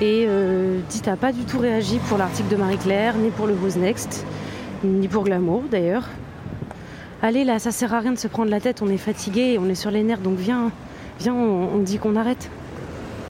Et euh, dit pas du tout réagi pour l'article de Marie-Claire, ni pour le Who's Next, ni pour Glamour d'ailleurs. Allez là, ça sert à rien de se prendre la tête, on est fatigué, on est sur les nerfs, donc viens, viens, on, on dit qu'on arrête.